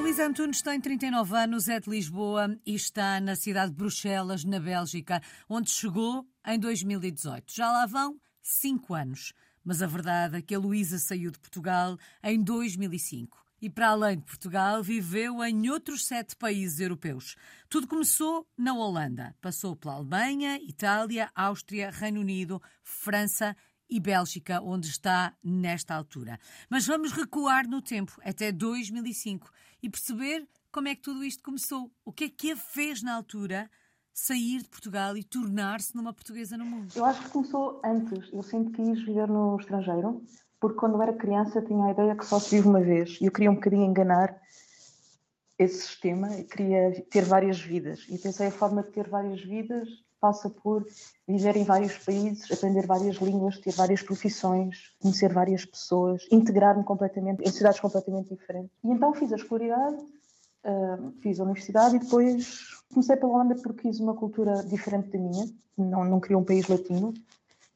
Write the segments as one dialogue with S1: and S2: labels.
S1: Luísa Antunes tem 39 anos, é de Lisboa e está na cidade de Bruxelas, na Bélgica, onde chegou em 2018. Já lá vão cinco anos. Mas a verdade é que a Luísa saiu de Portugal em 2005 e, para além de Portugal, viveu em outros sete países europeus. Tudo começou na Holanda. Passou pela Alemanha, Itália, Áustria, Reino Unido, França e Bélgica, onde está nesta altura. Mas vamos recuar no tempo, até 2005, e perceber como é que tudo isto começou. O que é que a fez na altura sair de Portugal e tornar-se numa portuguesa no mundo?
S2: Eu acho que começou antes. Eu sempre quis viver no estrangeiro, porque quando era criança tinha a ideia que só se vive uma vez. E eu queria um bocadinho enganar esse sistema e queria ter várias vidas. E pensei a forma de ter várias vidas passa por viver em vários países, aprender várias línguas, ter várias profissões, conhecer várias pessoas, integrar-me completamente em cidades completamente diferentes. E então fiz a escolaridade, uh, fiz a universidade e depois comecei pela Holanda porque quis uma cultura diferente da minha, não, não queria um país latino,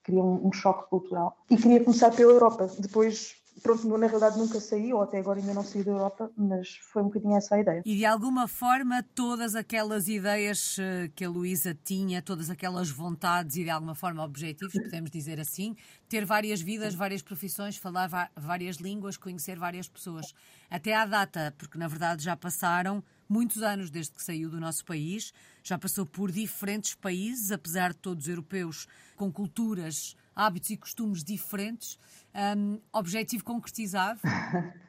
S2: queria um, um choque cultural. E queria começar pela Europa. Depois pronto, na realidade nunca saí, ou até agora ainda não saí da Europa, mas foi um bocadinho essa a ideia.
S1: E de alguma forma todas aquelas ideias eh, que a Luísa tinha, todas aquelas vontades e de alguma forma objetivos, podemos dizer assim, ter várias vidas, várias profissões, falar várias línguas, conhecer várias pessoas. Até à data, porque na verdade já passaram muitos anos desde que saiu do nosso país, já passou por diferentes países, apesar de todos europeus, com culturas, hábitos e costumes diferentes. Um, objetivo concretizado?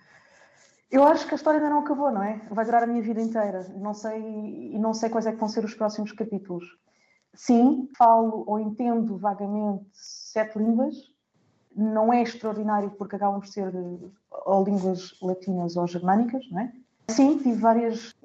S2: Eu acho que a história ainda não acabou, não é? Vai durar a minha vida inteira. Não sei e não sei quais é que vão ser os próximos capítulos. Sim, falo ou entendo vagamente sete línguas. Não é extraordinário porque acabam por ser ou línguas latinas ou germânicas, não é? Sim, tive várias,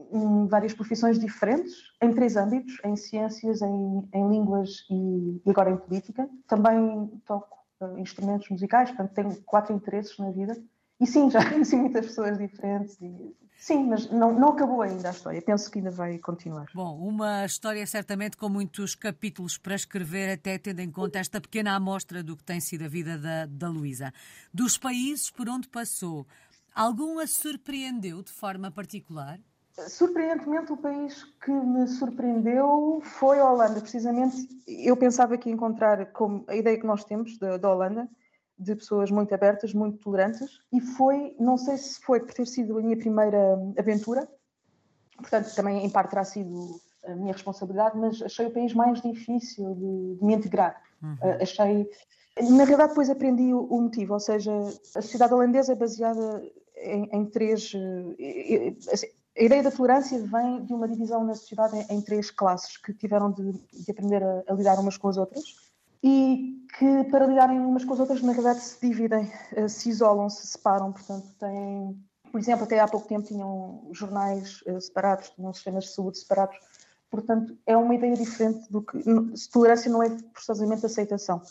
S2: várias profissões diferentes, em três âmbitos, em ciências, em, em línguas e, e agora em política. Também toco uh, instrumentos musicais, portanto tenho quatro interesses na vida. E sim, já conheci muitas pessoas diferentes. E... Sim, mas não, não acabou ainda a história. Penso que ainda vai continuar.
S1: Bom, uma história certamente com muitos capítulos para escrever, até tendo em conta esta pequena amostra do que tem sido a vida da, da Luísa. Dos países por onde passou, algum a surpreendeu de forma particular?
S2: Surpreendentemente, o país que me surpreendeu foi a Holanda. Precisamente, eu pensava que ia encontrar como a ideia que nós temos da, da Holanda, de pessoas muito abertas, muito tolerantes, e foi, não sei se foi por ter sido a minha primeira aventura, portanto, também em parte terá sido a minha responsabilidade, mas achei o país mais difícil de, de me integrar. Uhum. Uh, achei. Na realidade, depois aprendi o, o, motivo, ou seja, a sociedade holandesa é baseada em, em três. Uh, assim, a ideia da tolerância vem de uma divisão na sociedade em, em três classes que tiveram de, de aprender a, a, lidar umas com as outras e que, para lidarem umas com as outras, na realidade se dividem, eh, se isolam, se separam. Portanto, têm, por exemplo, até há pouco tempo tinham jornais uh, separados, tinham sistemas de saúde separados. Portanto, é uma ideia diferente do que. Tolerância não é forçosamente aceitação.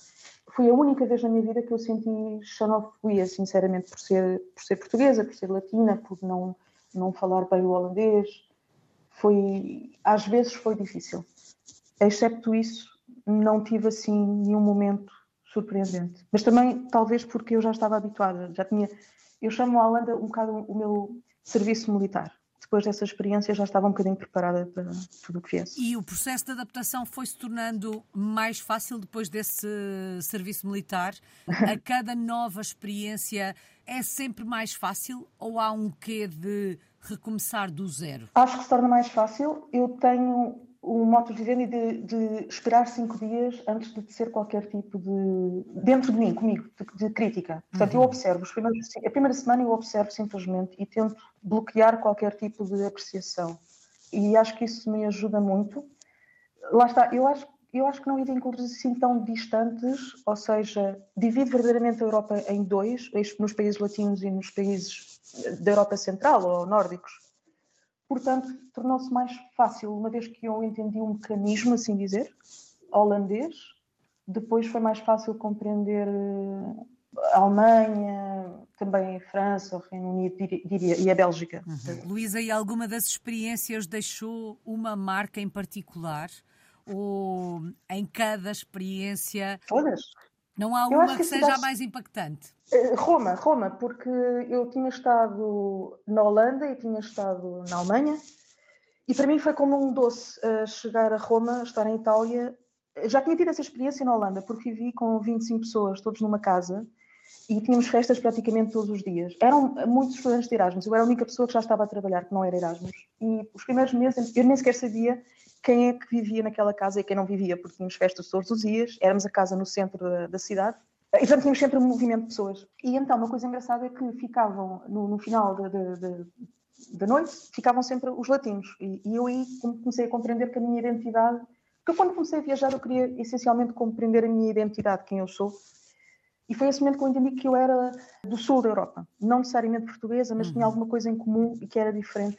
S2: Foi a única vez na minha vida que eu senti xenofobia, sinceramente, por ser, por ser portuguesa, por ser latina, por não não falar bem o holandês. Foi, às vezes foi difícil. Excepto isso, não tive assim nenhum momento surpreendente. Mas também, talvez porque eu já estava habituada, já tinha. Eu chamo a Holanda um bocado o meu serviço militar. Depois dessa experiência já estava um bocadinho preparada para tudo o que viesse.
S1: E o processo de adaptação foi se tornando mais fácil depois desse serviço militar? A cada nova experiência é sempre mais fácil ou há um quê de recomeçar do zero?
S2: Acho que se torna mais fácil. Eu tenho um modo de viver de, de, esperar cinco dias antes de ser qualquer tipo de. dentro de mim, comigo, de, de crítica. Portanto, uhum. eu observo, os primeiros, a primeira semana eu observo simplesmente e tento bloquear qualquer tipo de apreciação. E acho que isso me ajuda muito. Lá está, eu acho eu acho que não irem culturas assim tão distantes, ou seja, divide verdadeiramente a Europa em dois, nos países latinos e nos países da Europa Central ou nórdicos. Portanto, tornou-se mais fácil, uma vez que eu entendi um mecanismo, assim dizer, holandês, depois foi mais fácil compreender eh, a Alemanha, também a França, o Reino Unido diria, e a Bélgica.
S1: Uhum. Luísa, e alguma das experiências deixou uma marca em particular? ou em cada experiência?
S2: Todas.
S1: Não há uma que, que seja a mais impactante?
S2: Eh, Roma, Roma, porque eu tinha estado na Holanda e tinha estado na Alemanha e para mim foi como um doce uh, chegar a Roma, estar em Itália. Já tinha tido essa experiência na Holanda, porque vivi com 25 pessoas, todos numa casa, e tínhamos festas praticamente todos os dias. Eram muitos estudantes de Erasmus, eu era a única pessoa que já estava a trabalhar, que não era Erasmus. E os primeiros meses eu nem sequer sabia quem é que vivia naquela casa e quem não vivia, porque tínhamos festas todos os dias, éramos a casa no centro da, da cidade, e portanto tínhamos sempre um movimento de pessoas. E então, uma coisa engraçada é que ficavam, no, no final de, de, de da noite, ficavam sempre os latinos. E, e, eu aí comecei a compreender que a minha identidade. Porque quando comecei a viajar, eu queria essencialmente compreender a minha identidade, quem eu sou. E foi esse momento que eu entendi que eu era do sul da Europa. Não necessariamente portuguesa, mas uhum. tinha alguma coisa em comum e que era diferente.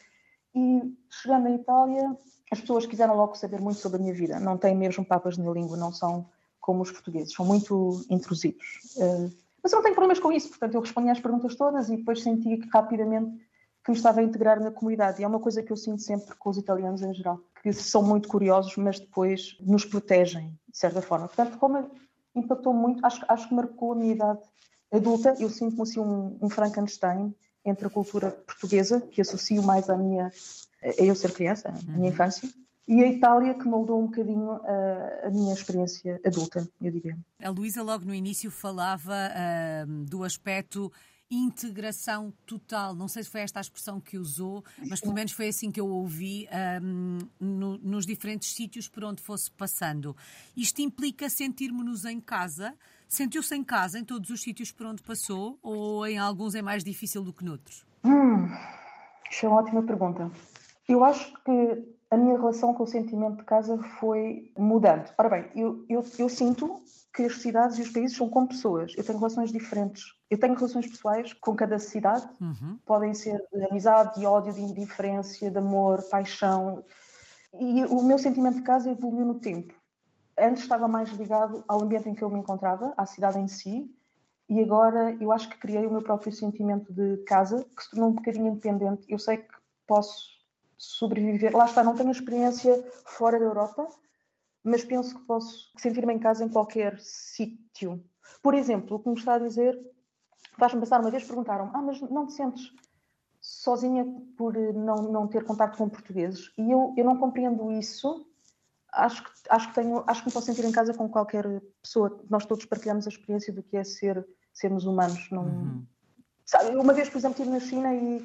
S2: E chegando à Itália, as pessoas quiseram logo saber muito sobre a minha vida. Não têm mesmo papas na língua, não são como os portugueses, são muito intrusivos. Uh, mas eu não tenho problemas com isso, portanto, eu respondi às perguntas todas e depois senti que rapidamente que me estava a integrar na comunidade. E é uma coisa que eu sinto sempre com os italianos em geral, que são muito curiosos, mas depois nos protegem, de certa forma. Portanto, como impactou muito, acho, acho que marcou a minha idade adulta. Eu sinto-me assim um, um, Frankenstein entre a cultura portuguesa, que associo mais à minha, a eu ser criança, à minha uhum. infância, e a Itália, que moldou um bocadinho a, a minha experiência adulta, eu diria.
S1: A Luísa, logo no início, falava uh, do aspecto integração total. Não sei se foi esta a expressão que usou, mas pelo menos foi assim que eu ouvi um, no, nos diferentes sítios por onde fosse passando. Isto implica sentirmos-nos em casa. Sentiu-se em casa em todos os sítios por onde passou ou em alguns é mais difícil do que noutros?
S2: Hum, isso é uma ótima pergunta. Eu acho que a minha relação com o sentimento de casa foi mudando. Ora bem, eu, eu, eu sinto que as cidades e os países são como pessoas. Eu tenho relações diferentes. Eu tenho relações pessoais com cada cidade. Uhum. Podem ser de amizade, de ódio, de indiferença, de amor, paixão. E o meu sentimento de casa evoluiu no tempo. Antes estava mais ligado ao ambiente em que eu me encontrava, à cidade em si, e agora eu acho que criei o meu próprio sentimento de casa, que se tornou um bocadinho independente. Eu sei que posso sobreviver. Lá está, não tenho experiência fora da Europa, mas penso que posso sentir-me em casa em qualquer sítio. Por exemplo, o que me está a dizer faz-me passar uma vez, perguntaram ah, mas não te sentes sozinha por não, não ter contato com portugueses? E eu, eu não compreendo isso. Acho que, acho, que tenho, acho que me posso sentir em casa com qualquer pessoa. Nós todos partilhamos a experiência do que é ser, sermos humanos. Não, uhum. sabe, uma vez, por exemplo, estive na China e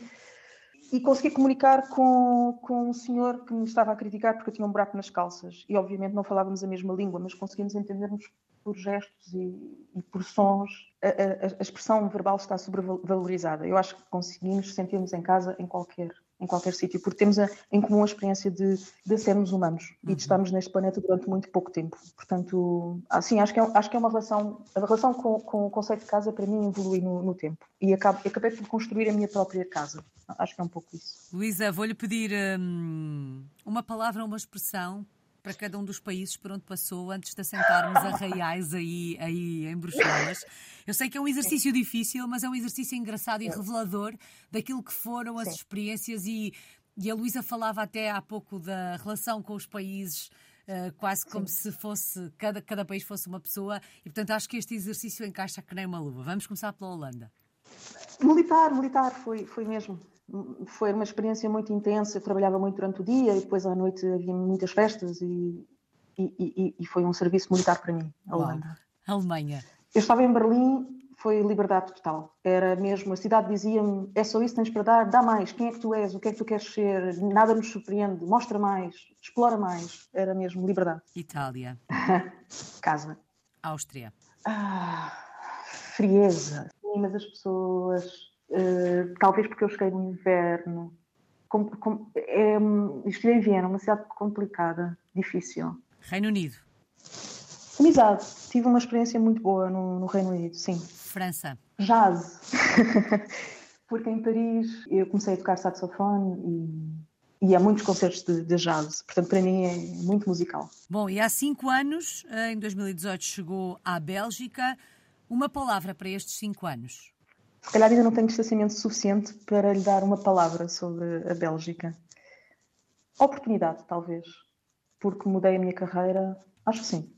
S2: e consegui comunicar com, com um senhor que me estava a criticar porque eu tinha um buraco nas calças. E obviamente não falávamos a mesma língua, mas conseguimos entendermos por gestos e, e por sons. A, a, a, expressão verbal está sobrevalorizada. Eu acho que conseguimos sentirmos em casa em qualquer em qualquer sítio, porque temos a, em comum a experiência de, de sermos humanos uhum. e de uhum. estarmos neste planeta durante muito pouco tempo. Portanto, assim, acho que é, acho que é uma relação, a relação com, com o conceito de casa para mim evolui no, no tempo e acabo, acabei por construir a minha própria casa. Acho que é um pouco isso.
S1: Luísa, vou-lhe pedir hum, uma palavra, uma expressão para cada um dos países por onde passou antes de assentarmos a reais aí, aí em Bruxelas. Eu sei que é um exercício difícil, mas é um exercício engraçado e revelador daquilo que foram as experiências e, e a Luísa falava até há pouco da relação com os países. Uh, quase como Sim. se fosse cada, cada país fosse uma pessoa, e portanto acho que este exercício encaixa que nem uma luva. Vamos começar pela Holanda.
S2: Militar, militar, foi, foi mesmo foi uma experiência muito intensa. Eu trabalhava muito durante o dia e depois à noite havia muitas festas e, e, e, e foi um serviço militar para mim, a Holanda.
S1: Alemanha.
S2: Eu estava em Berlim, foi liberdade total. Era mesmo, a cidade dizia-me: é só isso que tens para dar, dá mais. Quem é que tu és? O que é que tu queres ser? Nada nos surpreende, mostra mais, explora mais. Era mesmo liberdade.
S1: Itália.
S2: Casa.
S1: Áustria.
S2: Ah, frieza. Sim, mas as pessoas eh, talvez porque eu cheguei no inverno. Com, com, é, em Viena, uma cidade complicada, difícil.
S1: Reino Unido.
S2: Amizade. Tive uma experiência muito boa no, no Reino Unido, sim.
S1: França.
S2: Jazz. porque em Paris eu comecei a tocar saxofone e, e há muitos concertos de, de, jazz. Portanto, para mim é muito musical.
S1: Bom, e há cinco anos, eh, em 2018, chegou à Bélgica. Uma palavra para estes cinco anos?
S2: Se calhar ainda não tenho distanciamento suficiente para lhe dar uma palavra sobre a Bélgica. Oportunidade, talvez. Porque mudei a minha carreira, acho que sim.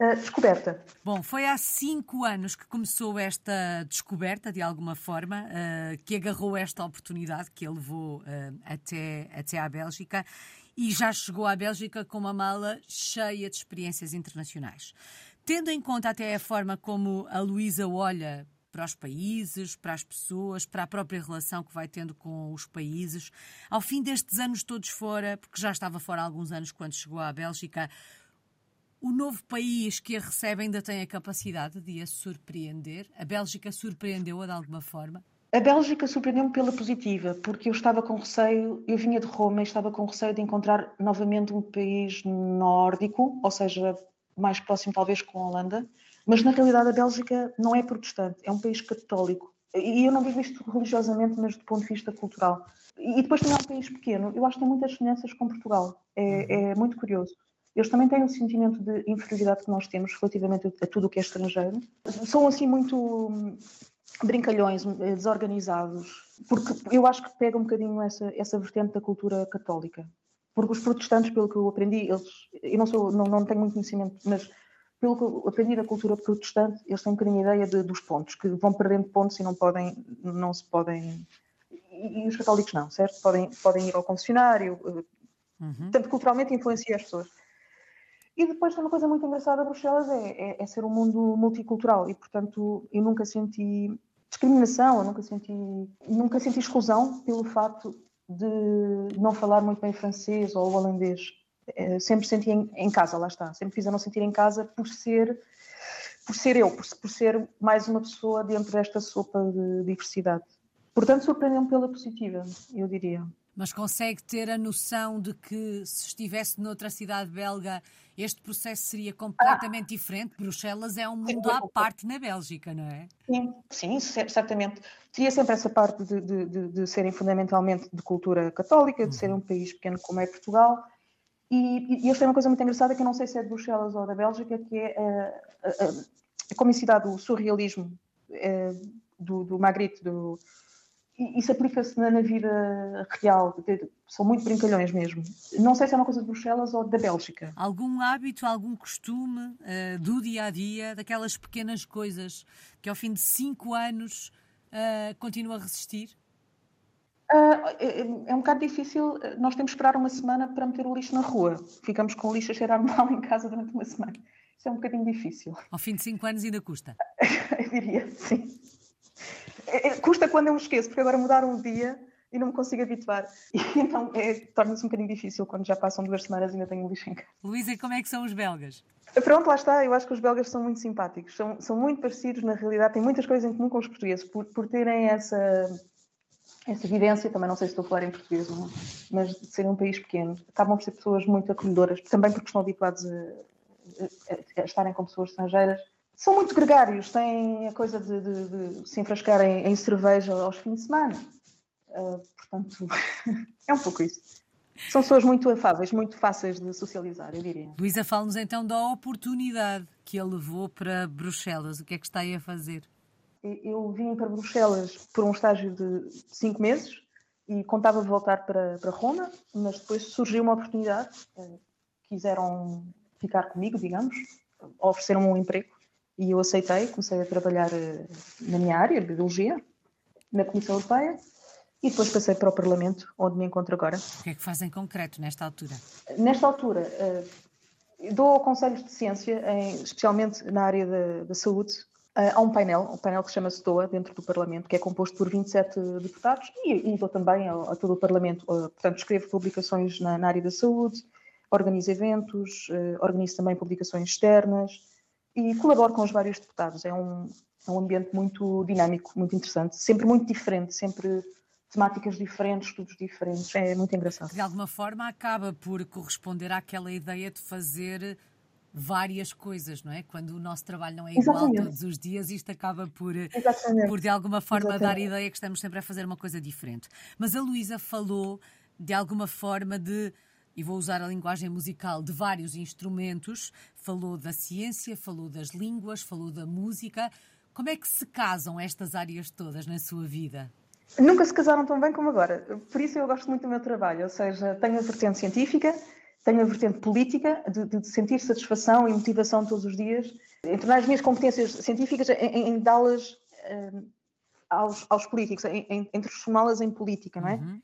S2: Uh, descoberta.
S1: Bom, foi há cinco anos que começou esta descoberta, de alguma forma, uh, que agarrou esta oportunidade que ele levou uh, até, até à Bélgica e já chegou à Bélgica com uma mala cheia de experiências internacionais. Tendo em conta até a forma como a Luísa olha para os países, para as pessoas, para a própria relação que vai tendo com os países, ao fim destes anos todos fora, porque já estava fora há alguns anos quando chegou à Bélgica, o novo país que a recebe ainda tem a capacidade de a surpreender? A Bélgica surpreendeu-a de alguma forma?
S2: A Bélgica surpreendeu-me pela positiva, porque eu estava com receio, eu vinha de Roma e estava com receio de encontrar novamente um país nórdico, ou seja, mais próximo talvez com a Holanda, mas na realidade a Bélgica não é protestante, é um país católico. E eu não digo isto religiosamente, mas do ponto de vista cultural. E depois também é um país pequeno, eu acho que tem muitas semelhanças com Portugal, é, é muito curioso. Eles também têm o sentimento de inferioridade que nós temos relativamente a tudo o que é estrangeiro. São assim muito brincalhões, hum, desorganizados, porque eu acho que pega um bocadinho essa, essa vertente da cultura católica. Porque os protestantes, pelo que eu aprendi, eles, eu não, sou, não, não tenho muito conhecimento, mas pelo que eu aprendi da cultura protestante, eles têm um bocadinho a ideia de, dos pontos, que vão perdendo pontos e não podem, não se podem, e, os católicos não, certo? Podem, podem ir ao confessionário, eh, uhum. portanto, culturalmente influencia as pessoas. E depois tem uma coisa muito engraçada, Bruxelas é, é, é, ser um mundo multicultural e, portanto, eu nunca senti discriminação, eu nunca senti, nunca senti exclusão pelo facto de não falar muito bem francês ou holandês. É, sempre senti em, em, casa, lá está. Sempre fizeram sentir em casa por ser, por ser eu, por, por ser mais uma pessoa dentro desta sopa de diversidade. Portanto, surpreendeu-me pela positiva, eu diria.
S1: Mas consegue ter a noção de que se estivesse noutra cidade belga este processo seria completamente ah. diferente. Bruxelas é um mundo à parte na Bélgica, não é?
S2: Sim, sim, certamente. Teria sempre essa parte de, de, de, de serem fundamentalmente de cultura católica, de uhum. ser um país pequeno como é Portugal. E, e eles uma coisa muito engraçada que eu não sei se é de Bruxelas ou da Bélgica, que é a, a, a comicidade, o surrealismo é, do, do Magritte, do, isso aplica-se na, na, vida real, são muito brincalhões mesmo. Não sei se é uma coisa de Bruxelas ou da Bélgica.
S1: Algum hábito, algum costume uh, do dia a dia, daquelas pequenas coisas que ao fim de cinco anos uh, continua a resistir?
S2: Uh, é, é, um bocado difícil. Nós temos que esperar uma semana para meter o lixo na rua. Ficamos com o lixo a cheirar mal em casa durante uma semana. Isso é um bocadinho difícil.
S1: Ao fim de cinco anos ainda custa?
S2: eu diria, sim. É, é, custa quando eu me esqueço, porque agora mudaram o dia e não me consigo habituar. E então é, torna-se um bocadinho difícil quando já passam duas semanas e ainda tenho lixo em casa.
S1: Luísa, como é que são os belgas?
S2: Pronto, lá está. Eu acho que os belgas são muito simpáticos. São, são muito parecidos, na realidade, têm muitas coisas em comum com os portugueses, por, por terem essa, essa vivência. Também não sei se estou a falar em português, não, mas de serem um país pequeno. Acabam por ser pessoas muito acolhedoras, também porque estão habituados a, a, a estarem com pessoas estrangeiras são muito gregários, têm a coisa de, de, de se enfrascarem em cerveja aos fins de semana. Uh, portanto, é um pouco isso. São pessoas muito afáveis, muito fáceis de socializar, eu diria.
S1: Luísa, fala-nos então da oportunidade que ele levou para Bruxelas. O que é que está aí a fazer?
S2: Eu vim para Bruxelas por um estágio de cinco meses e contava voltar para, para Roma, mas depois surgiu uma oportunidade. Ah, quiseram ficar comigo, digamos, ofereceram um emprego e eu aceitei, comecei a trabalhar eh, na minha área, biologia, na Comissão Europeia, e depois passei para o Parlamento, onde me encontro agora.
S1: O que é que faz em concreto nesta altura?
S2: Nesta altura, eh, dou conselhos de ciência, especialmente na área da, da saúde. Eh, há um painel, um painel que se chama STOA, dentro do Parlamento, que é composto por 27 deputados, e, e dou também a, a, todo o Parlamento, portanto, escrevo publicações na, na área da saúde, organizo eventos, organizo também publicações externas, e colaboro com os vários deputados. É um, é um ambiente muito dinâmico, muito interessante, sempre muito diferente, sempre temáticas diferentes, estudos diferentes. É muito engraçado.
S1: De alguma forma acaba por corresponder àquela ideia de fazer várias coisas, não é? Quando o nosso trabalho não é igual Exatamente. todos os dias, isto acaba por, por de alguma forma Exatamente. dar ideia que estamos sempre a fazer uma coisa diferente. Mas a Luísa falou de alguma forma de e vou usar a linguagem musical de vários instrumentos. Falou da ciência, falou das línguas, falou da música. Como é que se casam estas áreas todas na sua vida?
S2: Nunca se casaram tão bem como agora. Por isso eu gosto muito do meu trabalho. Ou seja, tenho a vertente científica, tenho a vertente política, de, de, sentir satisfação e motivação todos os dias, em tornar as minhas competências científicas, em, em dá-las uh, aos, aos, políticos, em, em, em transformá-las em política, não é? Uhum.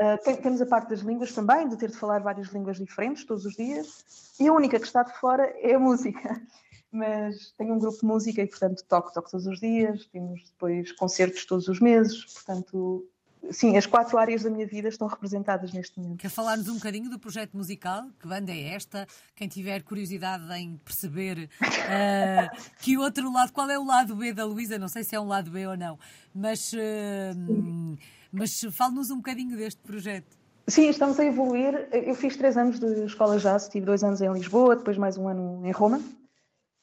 S2: Uh, temos a parte das línguas também, de ter de falar várias línguas diferentes todos os dias, e a única que está de fora é a música. Mas tenho um grupo de música e, portanto, toco, toco todos os dias, temos depois concertos todos os meses, portanto, sim, as quatro áreas da minha vida estão representadas neste momento.
S1: Quer falar-nos um bocadinho do projeto musical? Que banda é esta? Quem tiver curiosidade em perceber uh, que outro lado, qual é o lado B da Luísa? Não sei se é um lado B ou não, mas, uh, mas fale-nos um bocadinho deste projeto.
S2: Sim, estamos a evoluir. Eu fiz três anos de escola jazz, tive dois anos em Lisboa, depois mais um ano em Roma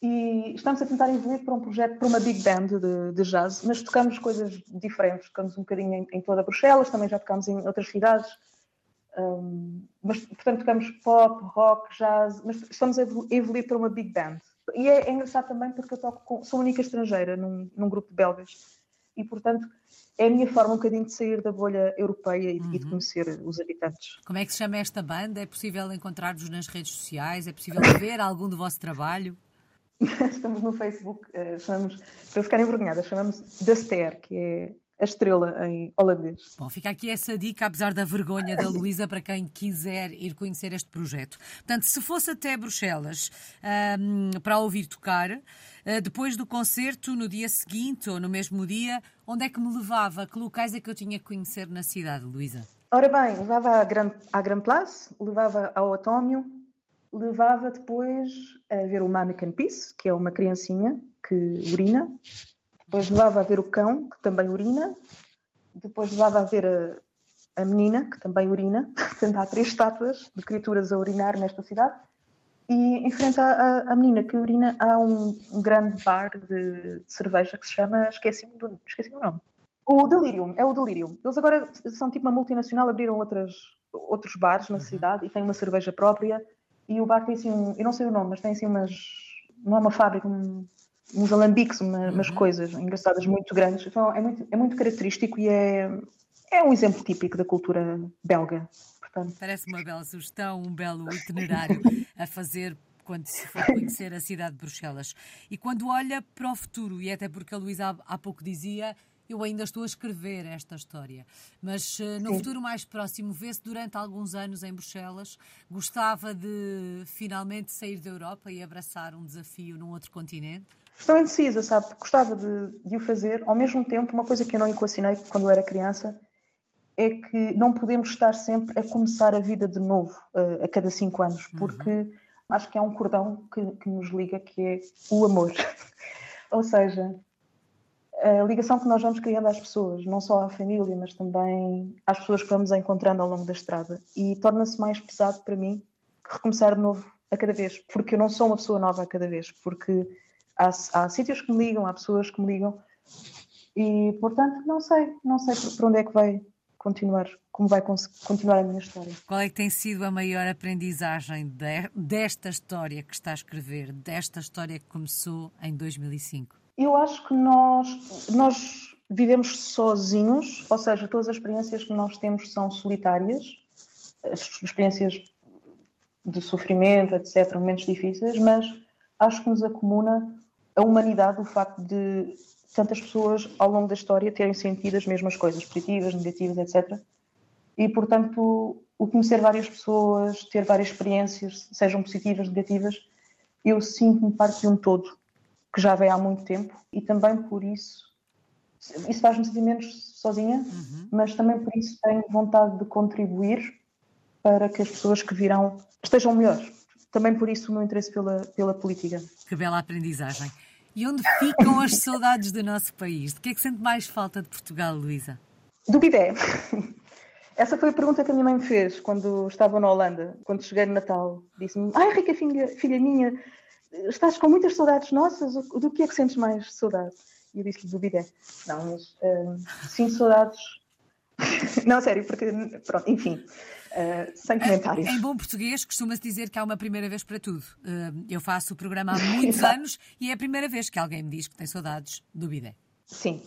S2: e estamos a tentar evoluir para um projeto, para uma big band de, de jazz, mas tocamos coisas diferentes, tocamos um bocadinho em, em, toda Bruxelas, também já tocamos em outras cidades, um, mas portanto tocamos pop, rock, jazz, mas estamos a evoluir para uma big band. E é, é engraçado também porque eu toco com, sou a única estrangeira num, num, grupo de belgas e portanto é a minha forma um bocadinho de sair da bolha europeia e, uhum. de conhecer os habitantes.
S1: Como é que se chama esta banda? É possível encontrar-vos nas redes sociais? É possível ver algum do vosso trabalho?
S2: estamos no Facebook, uh, chamamos, para ficar envergonhada, chamamos The Ster, que é a estrela em holandês.
S1: Bom, fica aqui essa dica, apesar da vergonha da Luísa, para quem quiser ir conhecer este projeto. Portanto, se fosse até Bruxelas um, para ouvir tocar, uh, depois do concerto, no dia seguinte ou no mesmo dia, onde é que me levava? Que locais é que eu tinha que conhecer na cidade, Luísa?
S2: Ora bem, levava à Grand, à Grand Place, levava ao Atómio, levava depois a ver o Mannequin Peace, que é uma criancinha que urina, depois levava a ver o cão, que também urina, depois levava a ver a, a menina, que também urina, portanto há três estátuas de criaturas a urinar nesta cidade, e em frente à, à menina que urina há um, um grande bar de, de, cerveja que se chama, esqueci-me esqueci o nome, o Delirium, é o Delirium. Eles agora são tipo uma multinacional, abriram outras, outros bares na uhum. cidade e têm uma cerveja própria e o bar tem assim, um, eu não sei o nome, mas tem assim umas, não é uma fábrica, um, uns alambiques, uma, umas uhum. coisas engraçadas muito grandes. Então é muito, é muito característico e é, é um exemplo típico da cultura belga.
S1: Portanto... Parece uma bela sugestão, um belo itinerário a fazer quando se for conhecer a cidade de Bruxelas. E quando olha para o futuro, e até porque a Luísa há pouco dizia, eu ainda estou a escrever esta história, mas uh, no Sim. futuro mais próximo, vê-se durante alguns anos em Bruxelas, gostava de finalmente sair da Europa e abraçar um desafio num outro continente?
S2: Estou indecisa, sabe? Gostava de, de o fazer. Ao mesmo tempo, uma coisa que eu não equacionei quando eu era criança é que não podemos estar sempre a começar a vida de novo uh, a cada cinco anos, uhum. porque uhum. acho que há um cordão que, que nos liga que é o amor. Ou seja, a ligação que nós vamos criando às pessoas, não só à família, mas também às pessoas que vamos encontrando ao longo da estrada. E torna-se mais pesado para mim recomeçar de novo a cada vez, porque eu não sou uma pessoa nova a cada vez, porque há, há sítios que me ligam, há pessoas que me ligam, e portanto não sei, não sei por onde é que vai continuar, como vai continuar a minha história.
S1: Qual é que tem sido a maior aprendizagem de, desta história que está a escrever, desta história que começou em 2005?
S2: Eu acho que nós, nós vivemos sozinhos, ou seja, todas as experiências que nós temos são solitárias, as experiências de sofrimento, etc., momentos difíceis, mas acho que nos acomuna a humanidade o facto de tantas pessoas ao longo da história terem sentido as mesmas coisas, positivas, negativas, etc. E, portanto, o conhecer várias pessoas, ter várias experiências, sejam positivas, negativas, eu sinto-me parte de um todo que já vem há muito tempo e também por isso isso faz-me sentir menos sozinha, uhum. mas também por isso tenho vontade de contribuir para que as pessoas que virão estejam melhores. Também por isso o meu interesse pela, pela política.
S1: Que bela aprendizagem. E onde ficam as saudades do nosso país? De que é que sente mais falta de Portugal, Luísa?
S2: Do bidé. Essa foi a pergunta que a minha mãe me fez quando estava na Holanda, quando cheguei no Natal. Disse-me: Ai, rica filha, filha minha, estás com muitas saudades nossas, do que é que sentes mais saudade? E eu disse-lhe do bidé. Não, mas um, sinto saudades. não, sério, porque, pronto, enfim, uh, sem comentários.
S1: Em, bom português, costuma-se dizer que há uma primeira vez para tudo. Uh, eu faço o programa há muitos anos e é a primeira vez que alguém me diz que tem saudades do bidé.
S2: Sim.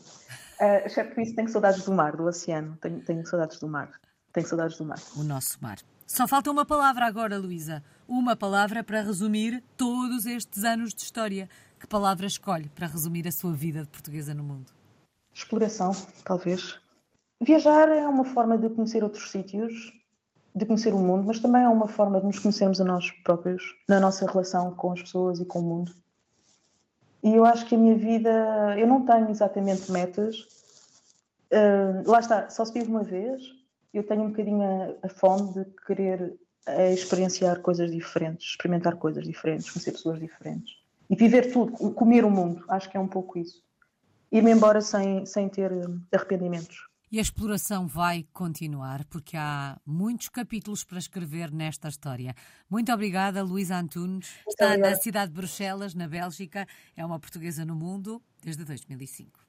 S2: Uh, exceto por isso, tenho saudades do mar, do oceano. Tenho, tenho saudades do mar. Tenho saudades do mar.
S1: O nosso mar. Só falta uma palavra agora, Luísa. Uma palavra para resumir todos estes anos de história. Que palavra escolhe para resumir a sua vida de portuguesa no mundo?
S2: Exploração, talvez. Viajar é uma forma de conhecer outros sítios, de conhecer o mundo, mas também é uma forma de nos conhecermos a nós próprios, na nossa relação com as pessoas e com o mundo. E eu acho que a minha vida, eu não tenho exatamente metas. Uh, lá está, só se vive uma vez. Eu tenho um bocadinho a, a fome de querer uh, experienciar coisas diferentes, experimentar coisas diferentes, conhecer pessoas diferentes. E viver tudo, comer o mundo. Acho que é um pouco isso. Ir-me embora sem, sem ter arrependimentos.
S1: E a exploração vai continuar, porque há muitos capítulos para escrever nesta história. Muito obrigada, Luísa Antunes. Está na cidade de Bruxelas, na Bélgica. É uma portuguesa no mundo desde 2005.